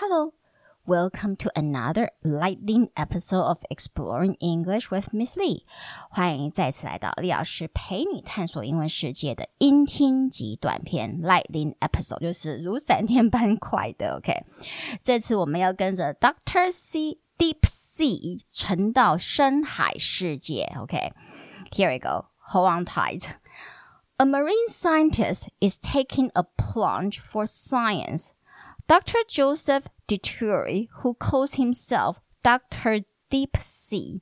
Hello, welcome to another lightning episode of Exploring English with Miss Lee。欢迎再次来到李老师陪你探索英文世界的音听级短片 lightning episode，就是如闪电般快的。OK，这次我们要跟着 Doctor C Deep Sea 沉到深海世界。OK，here、okay? we go. Hold on tight. A marine scientist is taking a plunge for science. Dr. Joseph Dituri, who calls himself Dr. Deep Sea,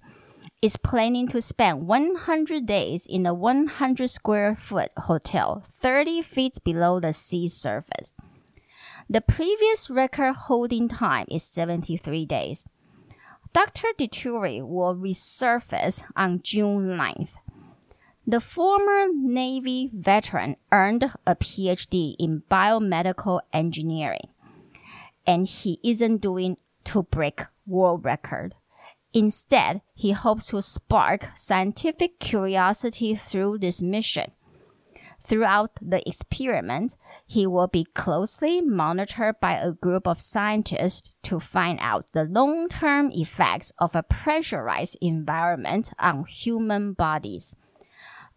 is planning to spend 100 days in a 100 square foot hotel 30 feet below the sea surface. The previous record holding time is 73 days. Dr. Dituri will resurface on June 9th. The former Navy veteran earned a PhD in biomedical engineering and he isn't doing to break world record. Instead, he hopes to spark scientific curiosity through this mission. Throughout the experiment, he will be closely monitored by a group of scientists to find out the long-term effects of a pressurized environment on human bodies.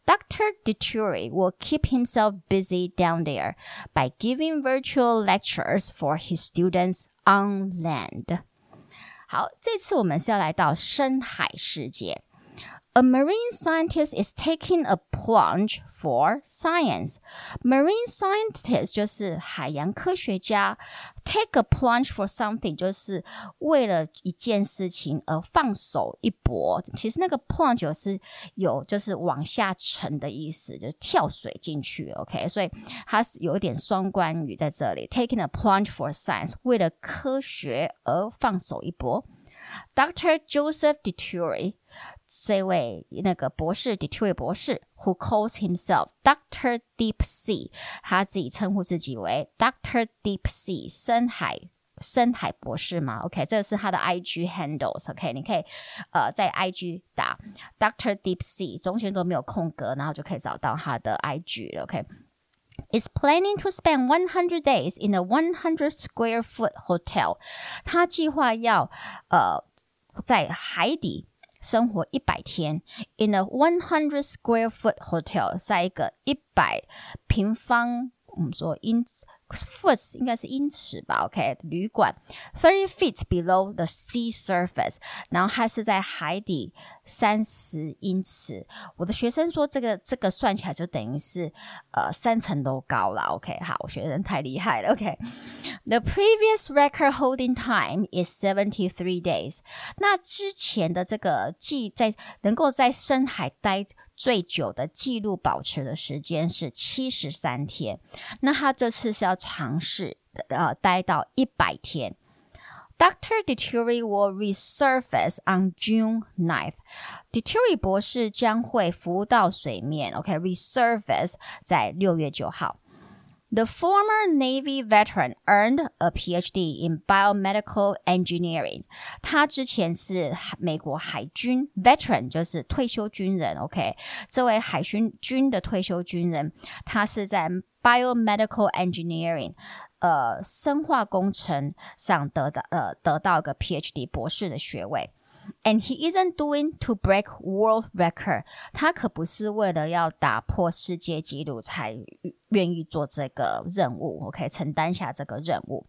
Dr. Dituri will keep himself busy down there by giving virtual lectures for his students on land. 好，这次我们是要来到深海世界。 a marine scientist is taking a plunge for science. Marine scientist 就是海洋科学家，take a plunge for something 就是为了一件事情而放手一搏。其实那个 plunge 是有就是往下沉的意思，就是跳水进去。OK，所以它是有一点双关语在这里，taking a plunge for science 为了科学而放手一搏。 Dr. Joseph Dituri 这位那个博士 Dituri 博士，who calls himself Dr. Deep Sea，他自己称呼自己为 Dr. Deep Sea 深海深海博士嘛？OK，这是他的 IG handles。OK，你可以呃在 IG 打 Dr. Deep Sea，中间都没有空格，然后就可以找到他的 IG 了。OK。is planning to spend 100 days in a 100 square foot hotel。他计划要呃在海底生活一百天，in a 100 square foot hotel，在一个一百平方我们说英 foot 应该是英尺吧，OK，旅馆 thirty feet below the sea surface，然后它是在海底三十英尺。我的学生说这个这个算起来就等于是呃三层楼高了，OK，好，我学生太厉害了，OK。The previous record holding time is seventy three days。那之前的这个记在能够在深海待。最久的记录保持的时间是七十三天，那他这次是要尝试呃待到一百天。Dr. Dituri will resurface on June ninth. Dituri 博士将会浮到水面，OK，resurface、在六月九号。the former Navy veteran earned a PhD in biomedical engineering。他之前是美国海军 veteran，就是退休军人。OK，这位海军军的退休军人，他是在 biomedical engineering，呃，生化工程上得到呃得到一个 PhD 博士的学位。And he isn't doing to break world record。他可不是为了要打破世界纪录才 愿意做这个任务，OK，承担下这个任务。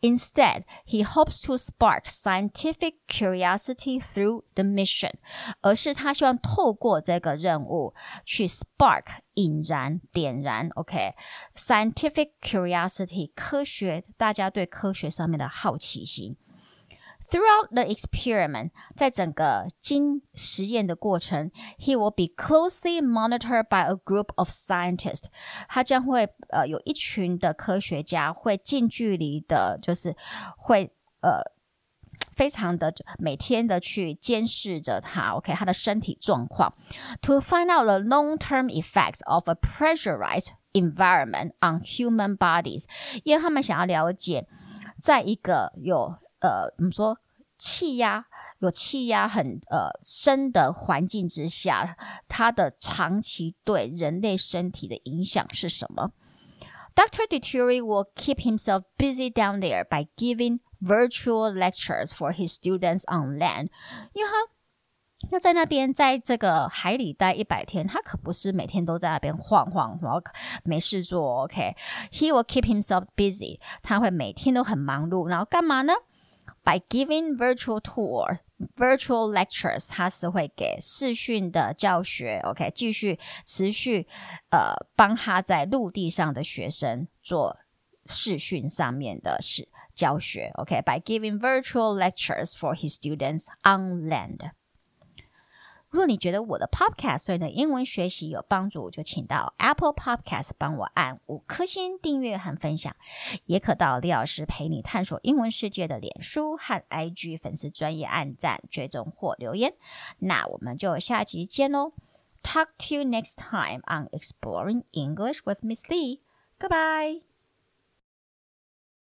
Instead, he hopes to spark scientific curiosity through the mission。而是他希望透过这个任务去 spark 引燃、点燃，OK，scientific curiosity 科学大家对科学上面的好奇心。Throughout the experiment，在整个经实验的过程，he will be closely monitored by a group of scientists。他将会呃有一群的科学家会近距离的，就是会呃非常的每天的去监视着他，OK，他的身体状况，to find out the long-term effects of a pressurized environment on human bodies，因为他们想要了解，在一个有 呃，我们说气压有气压很呃深的环境之下，它的长期对人类身体的影响是什么？Doctor Deturi will keep himself busy down there by giving virtual lectures for his students on land，因为他。要在那边，在这个海里待一百天，他可不是每天都在那边晃晃，然后没事做。OK，he、will keep himself busy，他会每天都很忙碌，然后干嘛呢 ？By giving virtual tour, virtual lectures，他是会给视讯的教学。OK，继续持续呃帮他在陆地上的学生做视讯上面的事教学。OK，by、okay? giving virtual lectures for his students on land。 如果你觉得我的 Podcast 对你的英文学习有帮助，就请到 Apple Podcast 帮我按五颗星订阅和分享，也可到李老师陪你探索英文世界的脸书和 IG 粉丝专业按赞、追踪或留言。那我们就下集见喽！Talk to you next time on Exploring English with Miss Lee. Goodbye.